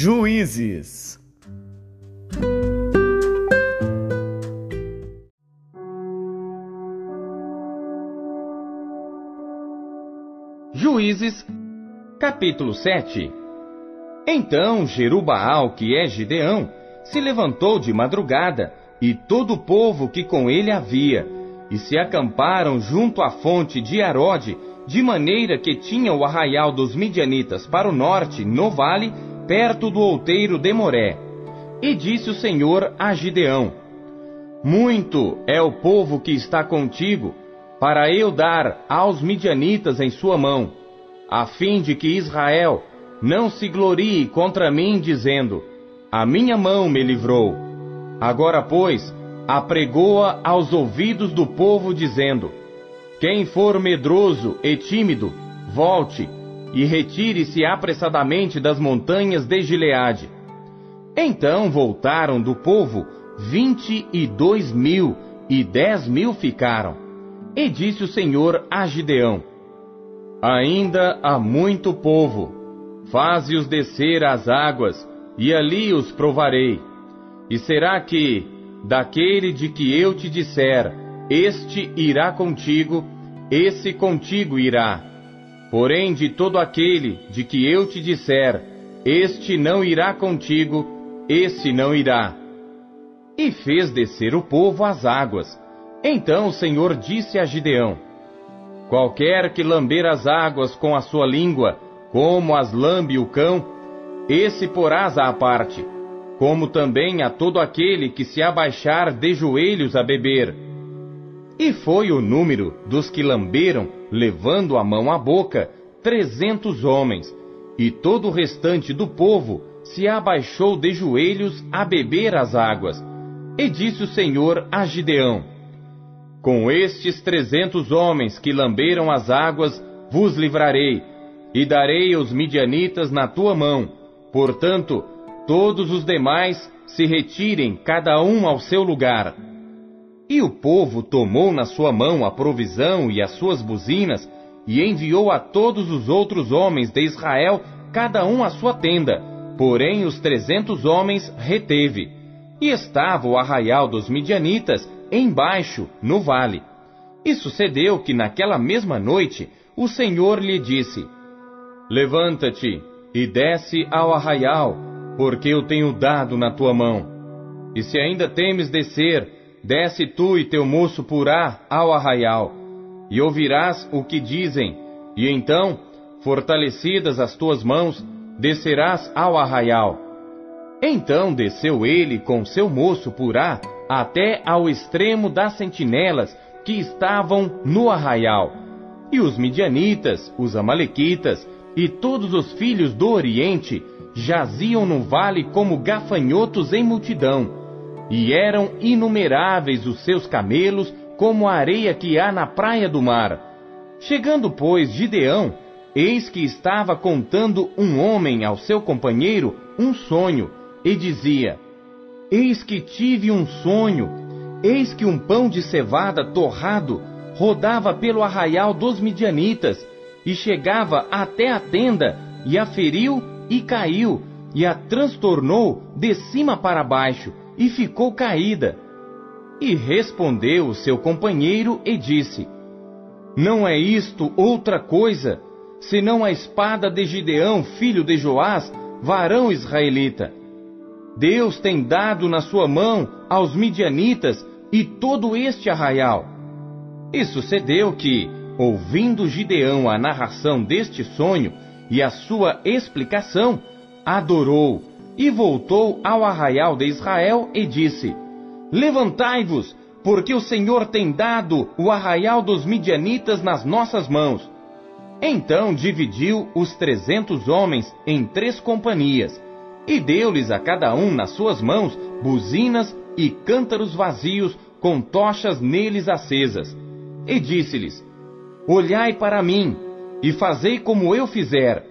Juízes. Juízes, capítulo 7 Então Jerubaal, que é Gideão, se levantou de madrugada, e todo o povo que com ele havia, e se acamparam junto à fonte de Arode, de maneira que tinha o arraial dos midianitas para o norte, no vale, perto do outeiro de Moré. E disse o Senhor a Gideão: Muito é o povo que está contigo, para eu dar aos midianitas em sua mão, a fim de que Israel não se glorie contra mim, dizendo: A minha mão me livrou. Agora, pois, apregoa aos ouvidos do povo, dizendo: Quem for medroso e tímido, volte e retire-se apressadamente das montanhas de Gileade. Então voltaram do povo vinte e dois mil, e dez mil ficaram. E disse o Senhor a Gideão: Ainda há muito povo, faze-os descer às águas, e ali os provarei. E será que, daquele de que eu te disser, este irá contigo, esse contigo irá. Porém, de todo aquele de que eu te disser, este não irá contigo, esse não irá. E fez descer o povo às águas. Então o Senhor disse a Gideão: Qualquer que lamber as águas com a sua língua, como as lambe o cão, esse porás à parte, como também a todo aquele que se abaixar de joelhos a beber. E foi o número dos que lamberam, levando a mão à boca, trezentos homens, e todo o restante do povo se abaixou de joelhos a beber as águas. E disse o Senhor a Gideão: Com estes trezentos homens que lamberam as águas, vos livrarei, e darei os midianitas na tua mão. Portanto, todos os demais se retirem, cada um ao seu lugar. E o povo tomou na sua mão a provisão e as suas buzinas, e enviou a todos os outros homens de Israel, cada um à sua tenda. Porém, os trezentos homens reteve. E estava o arraial dos midianitas embaixo, no vale. E sucedeu que naquela mesma noite o Senhor lhe disse: Levanta-te e desce ao arraial, porque eu tenho dado na tua mão. E se ainda temes descer, Desce tu e teu moço Purá ao arraial, e ouvirás o que dizem, e então, fortalecidas as tuas mãos, descerás ao arraial. Então desceu ele com seu moço Purá até ao extremo das sentinelas que estavam no arraial. E os midianitas, os amalequitas e todos os filhos do Oriente jaziam no vale como gafanhotos em multidão e eram inumeráveis os seus camelos, como a areia que há na praia do mar. Chegando, pois, Gideão, eis que estava contando um homem ao seu companheiro um sonho, e dizia: Eis que tive um sonho, eis que um pão de cevada torrado rodava pelo arraial dos midianitas, e chegava até a tenda, e a feriu e caiu, e a transtornou de cima para baixo, e ficou caída. E respondeu o seu companheiro e disse: Não é isto outra coisa, senão a espada de Gideão, filho de Joás, varão israelita. Deus tem dado na sua mão aos midianitas e todo este arraial. E sucedeu que, ouvindo Gideão a narração deste sonho e a sua explicação, adorou e voltou ao arraial de Israel e disse: Levantai-vos, porque o Senhor tem dado o arraial dos midianitas nas nossas mãos. Então dividiu os trezentos homens em três companhias, e deu-lhes a cada um nas suas mãos buzinas e cântaros vazios com tochas neles acesas. E disse-lhes: Olhai para mim, e fazei como eu fizer,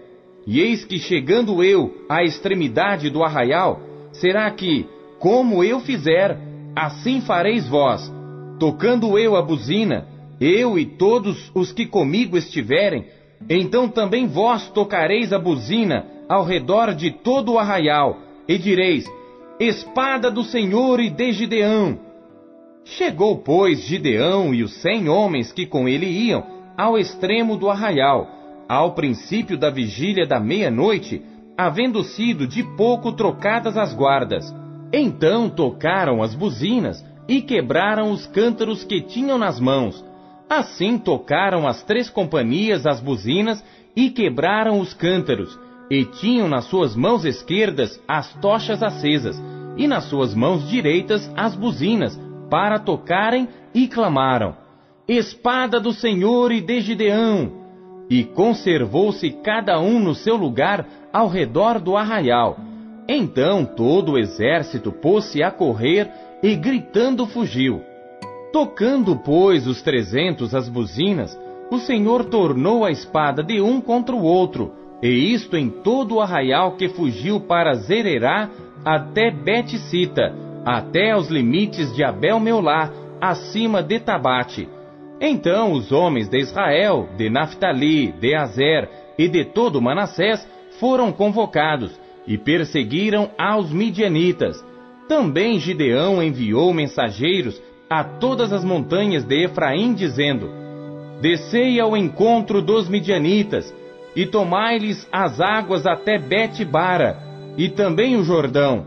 e eis que chegando eu à extremidade do arraial, será que, como eu fizer, assim fareis vós, tocando eu a buzina, eu e todos os que comigo estiverem, então também vós tocareis a buzina, ao redor de todo o arraial, e direis: Espada do Senhor e de Gideão. Chegou, pois, Gideão e os cem homens que com ele iam ao extremo do arraial, ao princípio da vigília da meia-noite, havendo sido de pouco trocadas as guardas. Então tocaram as buzinas e quebraram os cântaros que tinham nas mãos. Assim tocaram as três companhias as buzinas e quebraram os cântaros, e tinham nas suas mãos esquerdas as tochas acesas, e nas suas mãos direitas as buzinas, para tocarem, e clamaram: Espada do Senhor e de Gideão! E conservou-se cada um no seu lugar ao redor do arraial. Então todo o exército pôs-se a correr e gritando fugiu. Tocando, pois, os trezentos as buzinas, o Senhor tornou a espada de um contra o outro, e isto em todo o arraial que fugiu para Zererá até Beticita, até aos limites de Abel-Meolá, acima de Tabate. Então os homens de Israel, de Naphtali, de Azer e de todo Manassés foram convocados e perseguiram aos midianitas. Também Gideão enviou mensageiros a todas as montanhas de Efraim, dizendo: Descei ao encontro dos midianitas e tomai-lhes as águas até Bet-bara e também o Jordão.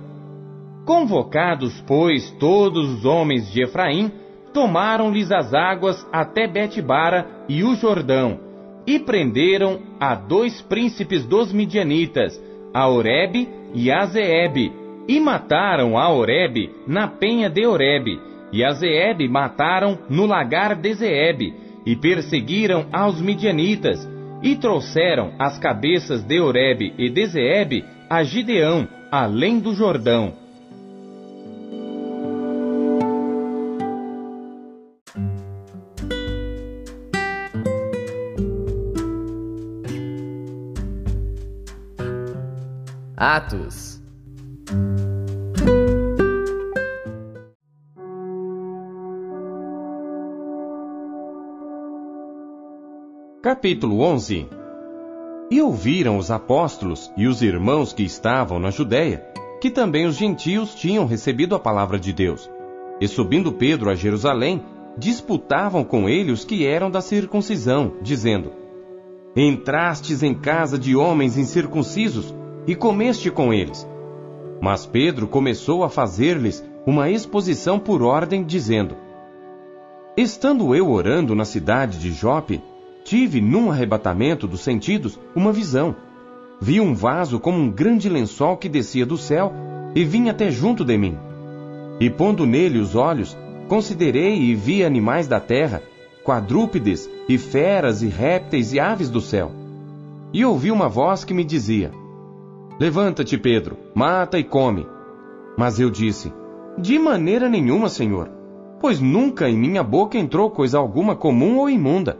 Convocados, pois, todos os homens de Efraim, tomaram-lhes as águas até Bet-bara e o Jordão, e prenderam a dois príncipes dos midianitas, a Oreb e a Zeeb, e mataram a Oreb na penha de Oreb, e a Zeeb mataram no lagar de Zeeb, e perseguiram aos midianitas, e trouxeram as cabeças de Oreb e de Zeeb a Gideão, além do Jordão. Atos Capítulo 11 E ouviram os apóstolos e os irmãos que estavam na Judéia, que também os gentios tinham recebido a palavra de Deus. E subindo Pedro a Jerusalém, disputavam com ele os que eram da circuncisão, dizendo: Entrastes em casa de homens incircuncisos e comeste com eles. Mas Pedro começou a fazer-lhes uma exposição por ordem, dizendo: Estando eu orando na cidade de Jope, Tive, num arrebatamento dos sentidos, uma visão. Vi um vaso como um grande lençol que descia do céu e vinha até junto de mim. E pondo nele os olhos, considerei e vi animais da terra, quadrúpedes e feras e répteis e aves do céu. E ouvi uma voz que me dizia: Levanta-te, Pedro, mata e come. Mas eu disse: De maneira nenhuma, Senhor, pois nunca em minha boca entrou coisa alguma comum ou imunda.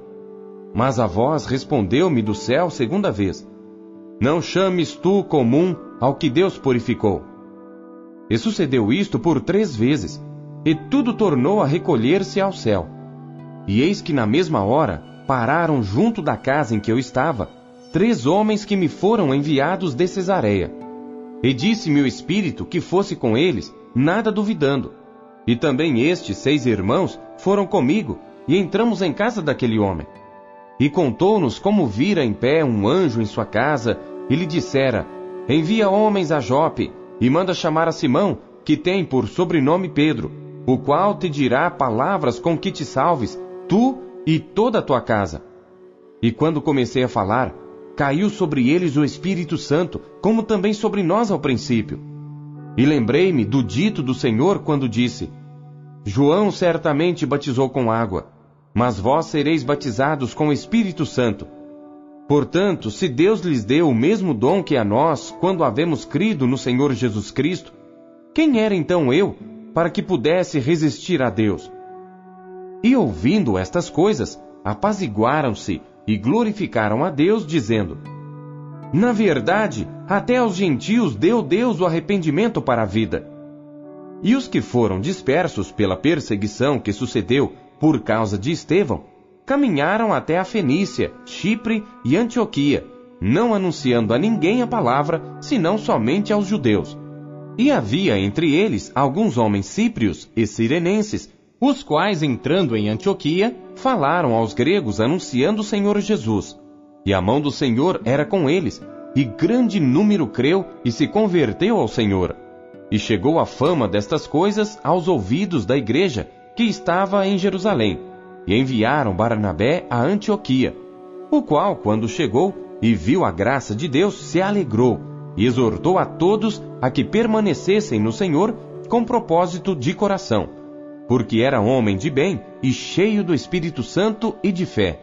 Mas a voz respondeu-me do céu segunda vez: Não chames tu comum ao que Deus purificou. E sucedeu isto por três vezes, e tudo tornou a recolher-se ao céu. E eis que na mesma hora pararam junto da casa em que eu estava três homens que me foram enviados de Cesareia. E disse-me o Espírito que fosse com eles, nada duvidando. E também estes seis irmãos foram comigo, e entramos em casa daquele homem. E contou-nos como vira em pé um anjo em sua casa, e lhe dissera: Envia homens a Jope, e manda chamar a Simão, que tem por sobrenome Pedro, o qual te dirá palavras com que te salves, tu e toda a tua casa. E quando comecei a falar, caiu sobre eles o Espírito Santo, como também sobre nós ao princípio. E lembrei-me do dito do Senhor quando disse: João certamente batizou com água mas vós sereis batizados com o Espírito Santo. Portanto, se Deus lhes deu o mesmo dom que a nós, quando havemos crido no Senhor Jesus Cristo, quem era então eu, para que pudesse resistir a Deus? E ouvindo estas coisas, apaziguaram-se e glorificaram a Deus, dizendo: Na verdade, até aos gentios deu Deus o arrependimento para a vida. E os que foram dispersos pela perseguição que sucedeu por causa de Estevão, caminharam até a Fenícia, Chipre e Antioquia, não anunciando a ninguém a palavra, senão somente aos judeus. E havia entre eles alguns homens cíprios e sirenenses, os quais, entrando em Antioquia, falaram aos gregos anunciando o Senhor Jesus. E a mão do Senhor era com eles, e grande número creu e se converteu ao Senhor. E chegou a fama destas coisas aos ouvidos da igreja que estava em Jerusalém, e enviaram Barnabé a Antioquia, o qual, quando chegou e viu a graça de Deus, se alegrou e exortou a todos a que permanecessem no Senhor com propósito de coração, porque era homem de bem e cheio do Espírito Santo e de fé.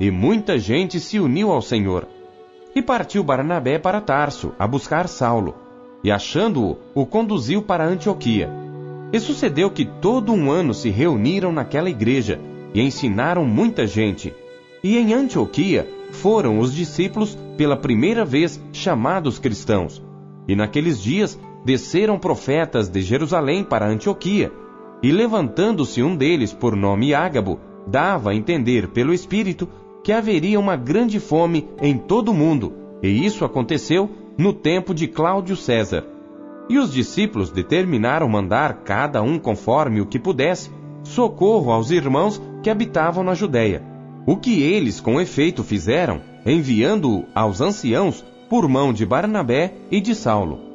E muita gente se uniu ao Senhor. E partiu Barnabé para Tarso a buscar Saulo, e achando-o, o conduziu para Antioquia. E sucedeu que todo um ano se reuniram naquela igreja e ensinaram muita gente. E em Antioquia foram os discípulos pela primeira vez chamados cristãos. E naqueles dias desceram profetas de Jerusalém para Antioquia, e levantando-se um deles por nome Ágabo, dava a entender pelo Espírito que haveria uma grande fome em todo o mundo, e isso aconteceu no tempo de Cláudio César. E os discípulos determinaram mandar, cada um conforme o que pudesse, socorro aos irmãos que habitavam na Judéia. O que eles com efeito fizeram, enviando-o aos anciãos por mão de Barnabé e de Saulo.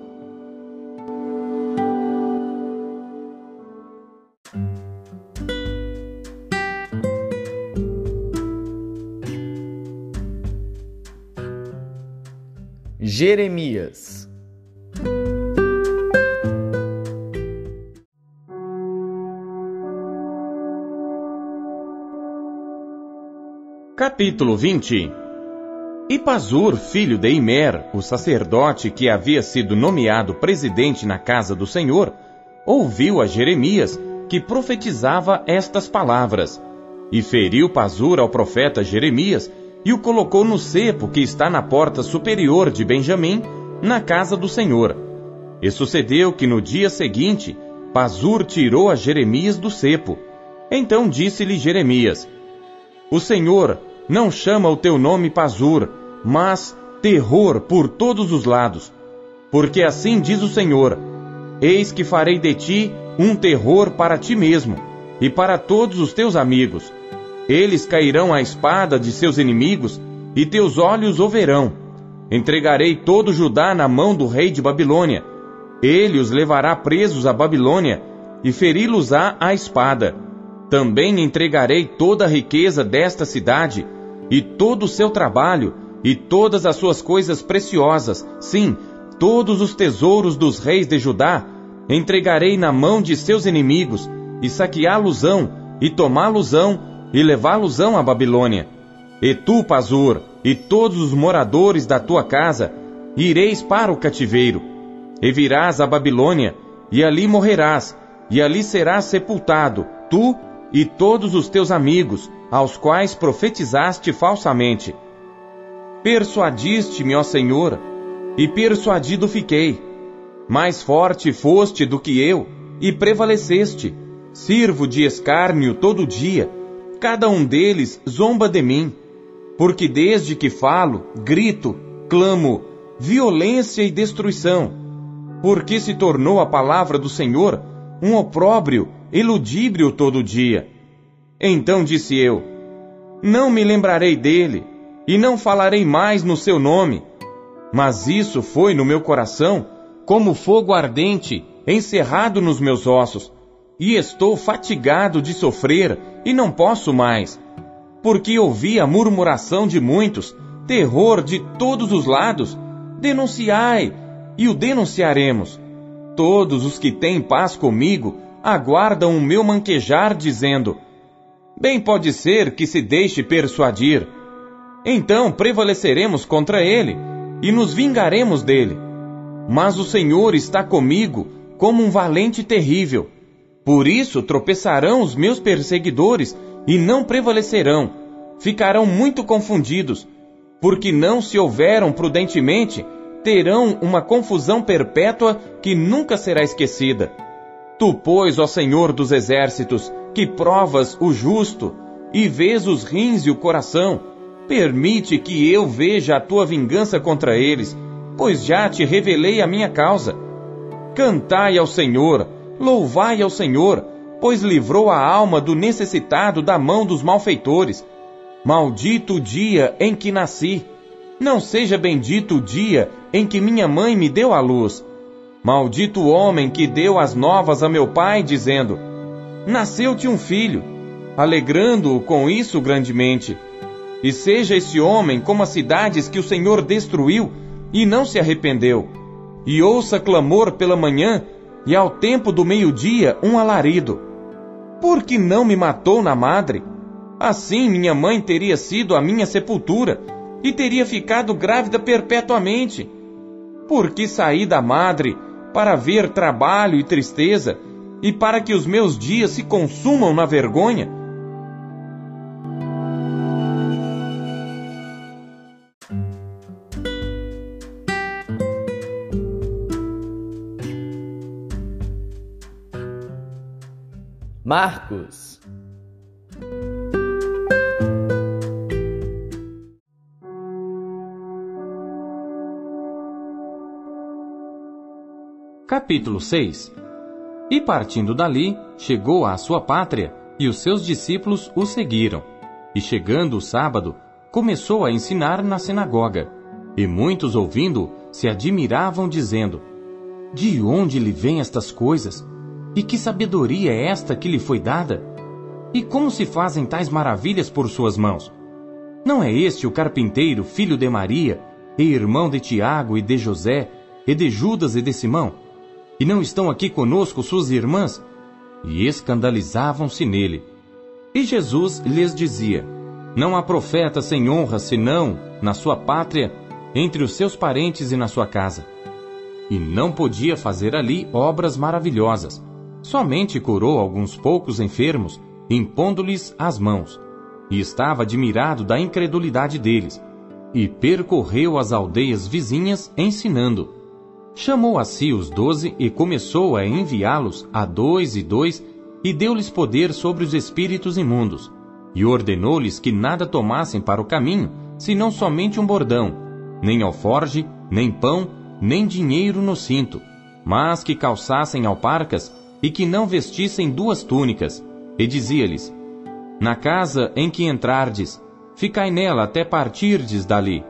Jeremias. Capítulo 20 E Pazur, filho de Imer, o sacerdote que havia sido nomeado presidente na casa do Senhor, ouviu a Jeremias, que profetizava estas palavras, e feriu Pazur ao profeta Jeremias, e o colocou no cepo que está na porta superior de Benjamim, na casa do Senhor. E sucedeu que no dia seguinte, Pazur tirou a Jeremias do cepo. Então disse-lhe Jeremias: O Senhor não chama o teu nome Pazur, mas terror por todos os lados. Porque assim diz o Senhor: Eis que farei de ti um terror para ti mesmo e para todos os teus amigos. Eles cairão à espada de seus inimigos e teus olhos o verão. Entregarei todo Judá na mão do rei de Babilônia. Ele os levará presos à Babilônia e feri-los-á à espada. Também entregarei toda a riqueza desta cidade e todo o seu trabalho, e todas as suas coisas preciosas, sim, todos os tesouros dos reis de Judá, entregarei na mão de seus inimigos, e saqueá-los-ão, e tomá-los-ão, e levá-los-ão à Babilônia. E tu, Pazur, e todos os moradores da tua casa, ireis para o cativeiro, e virás à Babilônia, e ali morrerás, e ali serás sepultado, tu e todos os teus amigos, aos quais profetizaste falsamente. Persuadiste-me, ó Senhor, e persuadido fiquei. Mais forte foste do que eu, e prevaleceste. Sirvo de escárnio todo dia, cada um deles zomba de mim. Porque desde que falo, grito, clamo, violência e destruição. Porque se tornou a palavra do Senhor um opróbrio, eludíbrio todo dia. Então disse eu: Não me lembrarei dele, e não falarei mais no seu nome. Mas isso foi no meu coração, como fogo ardente, encerrado nos meus ossos, e estou fatigado de sofrer, e não posso mais. Porque ouvi a murmuração de muitos, terror de todos os lados. Denunciai, e o denunciaremos. Todos os que têm paz comigo aguardam o meu manquejar, dizendo: bem pode ser que se deixe persuadir. Então prevaleceremos contra ele e nos vingaremos dele. Mas o Senhor está comigo como um valente terrível. Por isso tropeçarão os meus perseguidores e não prevalecerão. Ficarão muito confundidos, porque não se houveram prudentemente, terão uma confusão perpétua que nunca será esquecida. Tu, pois, ó Senhor dos exércitos, que provas o justo e vês os rins e o coração, Permite que eu veja a tua vingança contra eles, pois já te revelei a minha causa. Cantai ao Senhor, louvai ao Senhor, pois livrou a alma do necessitado da mão dos malfeitores. Maldito o dia em que nasci. Não seja bendito o dia em que minha mãe me deu a luz. Maldito o homem que deu as novas a meu pai, dizendo: Nasceu-te um filho, alegrando-o com isso grandemente. E seja esse homem como as cidades que o Senhor destruiu e não se arrependeu. E ouça clamor pela manhã e ao tempo do meio-dia um alarido. Por que não me matou na madre? Assim minha mãe teria sido a minha sepultura e teria ficado grávida perpetuamente. Porque saí da madre para ver trabalho e tristeza e para que os meus dias se consumam na vergonha? Marcos. Capítulo 6 E partindo dali, chegou à sua pátria, e os seus discípulos o seguiram. E chegando o sábado, começou a ensinar na sinagoga. E muitos ouvindo se admiravam, dizendo: De onde lhe vêm estas coisas? E que sabedoria é esta que lhe foi dada? E como se fazem tais maravilhas por suas mãos? Não é este o carpinteiro, filho de Maria, e irmão de Tiago e de José, e de Judas e de Simão? E não estão aqui conosco suas irmãs? E escandalizavam-se nele. E Jesus lhes dizia: Não há profeta sem honra senão na sua pátria, entre os seus parentes e na sua casa. E não podia fazer ali obras maravilhosas, Somente curou alguns poucos enfermos, impondo-lhes as mãos. E estava admirado da incredulidade deles. E percorreu as aldeias vizinhas ensinando. Chamou a si os doze e começou a enviá-los a dois e dois, e deu-lhes poder sobre os espíritos imundos. E ordenou-lhes que nada tomassem para o caminho, senão somente um bordão, nem alforge, nem pão, nem dinheiro no cinto, mas que calçassem alparcas e que não vestissem duas túnicas, e dizia-lhes: Na casa em que entrardes, ficai nela até partirdes dali.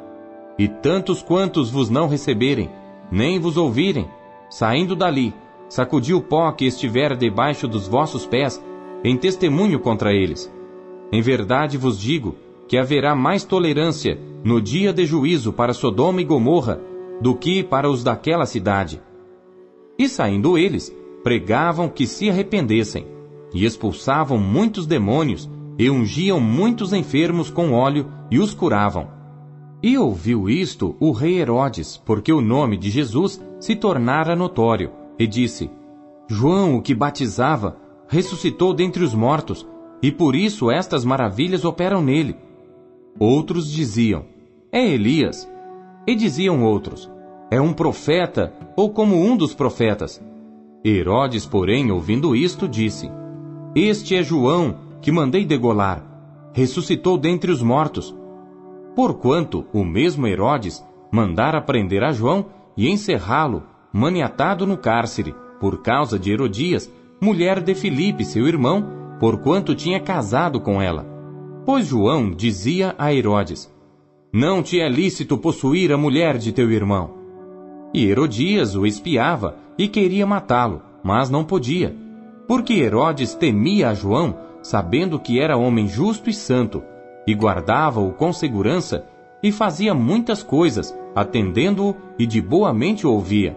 E tantos quantos vos não receberem, nem vos ouvirem, saindo dali, sacudi o pó que estiver debaixo dos vossos pés, em testemunho contra eles. Em verdade vos digo que haverá mais tolerância no dia de juízo para Sodoma e Gomorra do que para os daquela cidade. E saindo eles, pregavam que se arrependessem, e expulsavam muitos demônios, e ungiam muitos enfermos com óleo e os curavam. E ouviu isto o rei Herodes, porque o nome de Jesus se tornara notório, e disse: João, o que batizava, ressuscitou dentre os mortos, e por isso estas maravilhas operam nele. Outros diziam: É Elias. E diziam outros: É um profeta, ou como um dos profetas. Herodes, porém, ouvindo isto, disse: Este é João, que mandei degolar. Ressuscitou dentre os mortos. Porquanto o mesmo Herodes mandara prender a João e encerrá-lo, maniatado no cárcere, por causa de Herodias, mulher de Filipe, seu irmão, porquanto tinha casado com ela. Pois João dizia a Herodes: Não te é lícito possuir a mulher de teu irmão. E Herodias o espiava e queria matá-lo, mas não podia, porque Herodes temia a João, sabendo que era homem justo e santo, e guardava-o com segurança, e fazia muitas coisas, atendendo-o e de boa mente o ouvia.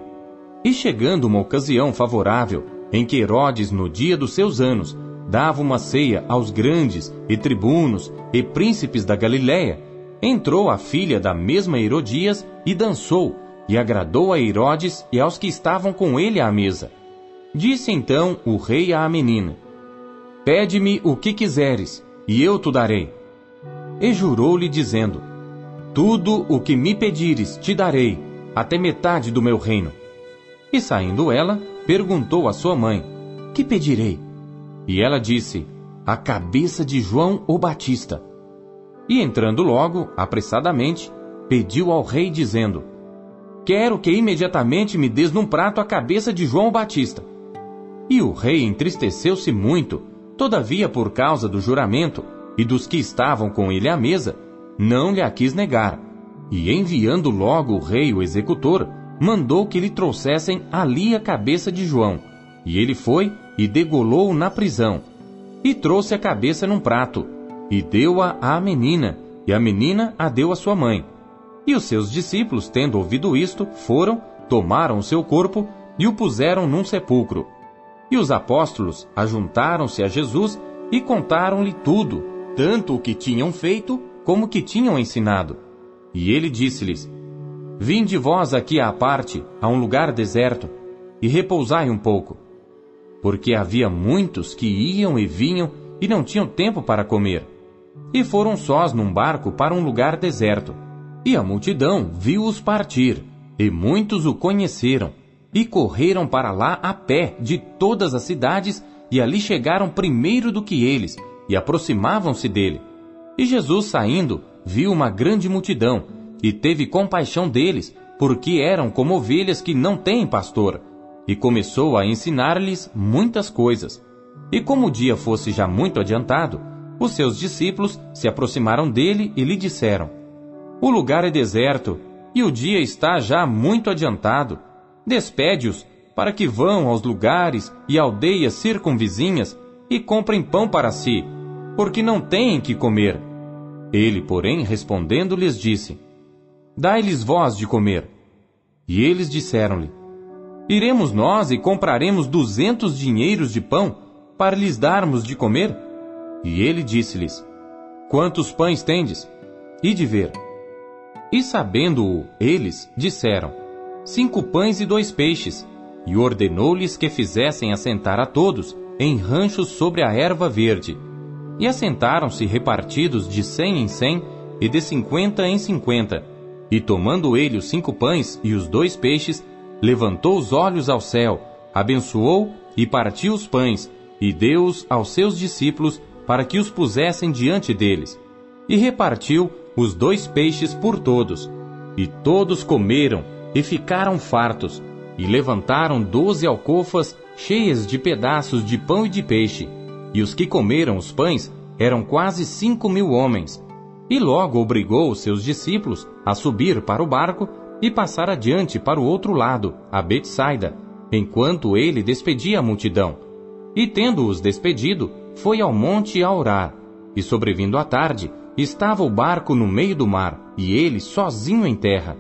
E chegando uma ocasião favorável, em que Herodes, no dia dos seus anos, dava uma ceia aos grandes, e tribunos, e príncipes da Galiléia, entrou a filha da mesma Herodias e dançou, e agradou a Herodes e aos que estavam com ele à mesa. Disse então o rei à menina: Pede-me o que quiseres, e eu te darei. E jurou-lhe, dizendo: Tudo o que me pedires te darei, até metade do meu reino. E saindo ela, perguntou à sua mãe: Que pedirei? E ela disse: A cabeça de João o Batista. E entrando logo, apressadamente, pediu ao rei, dizendo: Quero que imediatamente me des num prato a cabeça de João Batista. E o rei entristeceu-se muito, todavia, por causa do juramento e dos que estavam com ele à mesa, não lhe a quis negar. E enviando logo o rei o executor, mandou que lhe trouxessem ali a cabeça de João. E ele foi e degolou na prisão. E trouxe a cabeça num prato, e deu-a à menina, e a menina a deu à sua mãe. E os seus discípulos, tendo ouvido isto, foram, tomaram o seu corpo e o puseram num sepulcro. E os apóstolos ajuntaram-se a Jesus e contaram-lhe tudo, tanto o que tinham feito como o que tinham ensinado. E ele disse-lhes: Vinde vós aqui à parte, a um lugar deserto, e repousai um pouco. Porque havia muitos que iam e vinham e não tinham tempo para comer. E foram sós num barco para um lugar deserto. E a multidão viu-os partir, e muitos o conheceram, e correram para lá a pé de todas as cidades, e ali chegaram primeiro do que eles, e aproximavam-se dele. E Jesus, saindo, viu uma grande multidão, e teve compaixão deles, porque eram como ovelhas que não têm pastor, e começou a ensinar-lhes muitas coisas. E como o dia fosse já muito adiantado, os seus discípulos se aproximaram dele e lhe disseram: O lugar é deserto, e o dia está já muito adiantado. Despede-os, para que vão aos lugares e aldeias circunvizinhas e comprem pão para si, porque não têm que comer. Ele, porém, respondendo, lhes disse: Dai-lhes vós de comer. E eles disseram-lhe: Iremos nós e compraremos duzentos dinheiros de pão para lhes darmos de comer? E ele disse-lhes: Quantos pães tendes? E de ver. E sabendo-o, eles disseram: Cinco pães e dois peixes. E ordenou-lhes que fizessem assentar a todos em ranchos sobre a erva verde. E assentaram-se repartidos de cem em cem e de cinquenta em cinquenta. E tomando ele os cinco pães e os dois peixes, levantou os olhos ao céu, abençoou e partiu os pães, e deu-os aos seus discípulos para que os pusessem diante deles. E repartiu os dois peixes por todos. E todos comeram e ficaram fartos, e levantaram doze alcofas cheias de pedaços de pão e de peixe. E os que comeram os pães eram quase cinco mil homens. E logo obrigou os seus discípulos a subir para o barco e passar adiante para o outro lado, a Betsaida, enquanto ele despedia a multidão. E tendo-os despedido, foi ao monte a orar. E sobrevindo a tarde, estava o barco no meio do mar, e ele sozinho em terra.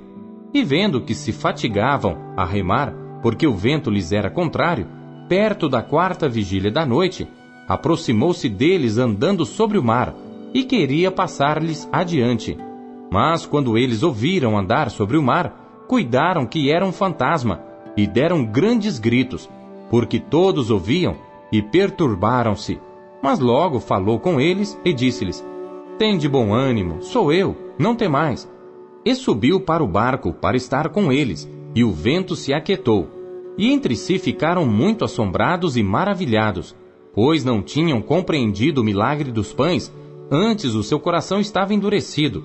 E vendo que se fatigavam a remar, porque o vento lhes era contrário, perto da quarta vigília da noite, aproximou-se deles andando sobre o mar, e queria passar-lhes adiante. Mas quando eles ouviram andar sobre o mar, cuidaram que era um fantasma, e deram grandes gritos, porque todos ouviam, e perturbaram-se. Mas logo falou com eles e disse-lhes: Tende bom ânimo, sou eu, não temais. E subiu para o barco para estar com eles, e o vento se aquietou. E entre si ficaram muito assombrados e maravilhados, pois não tinham compreendido o milagre dos pães, antes o seu coração estava endurecido.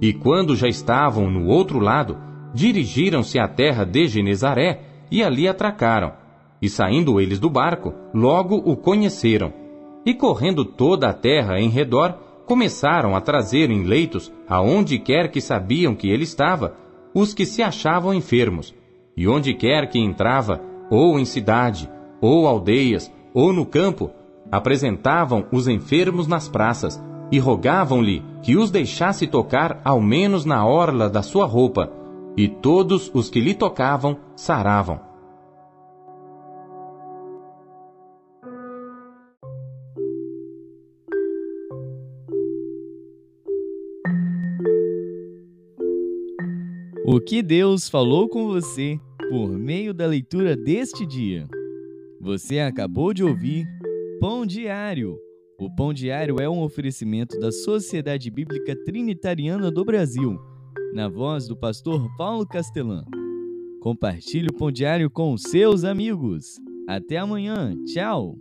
E quando já estavam no outro lado, dirigiram-se à terra de Genezaré e ali atracaram. E saindo eles do barco, logo o conheceram. E correndo toda a terra em redor, começaram a trazer em leitos, aonde quer que sabiam que ele estava, os que se achavam enfermos. E onde quer que entrava, ou em cidade, ou aldeias, ou no campo, apresentavam os enfermos nas praças e rogavam-lhe que os deixasse tocar ao menos na orla da sua roupa, e todos os que lhe tocavam saravam. O que Deus falou com você por meio da leitura deste dia. Você acabou de ouvir Pão Diário. O Pão Diário é um oferecimento da Sociedade Bíblica Trinitariana do Brasil, na voz do pastor Paulo Castelã. Compartilhe o Pão Diário com seus amigos. Até amanhã. Tchau.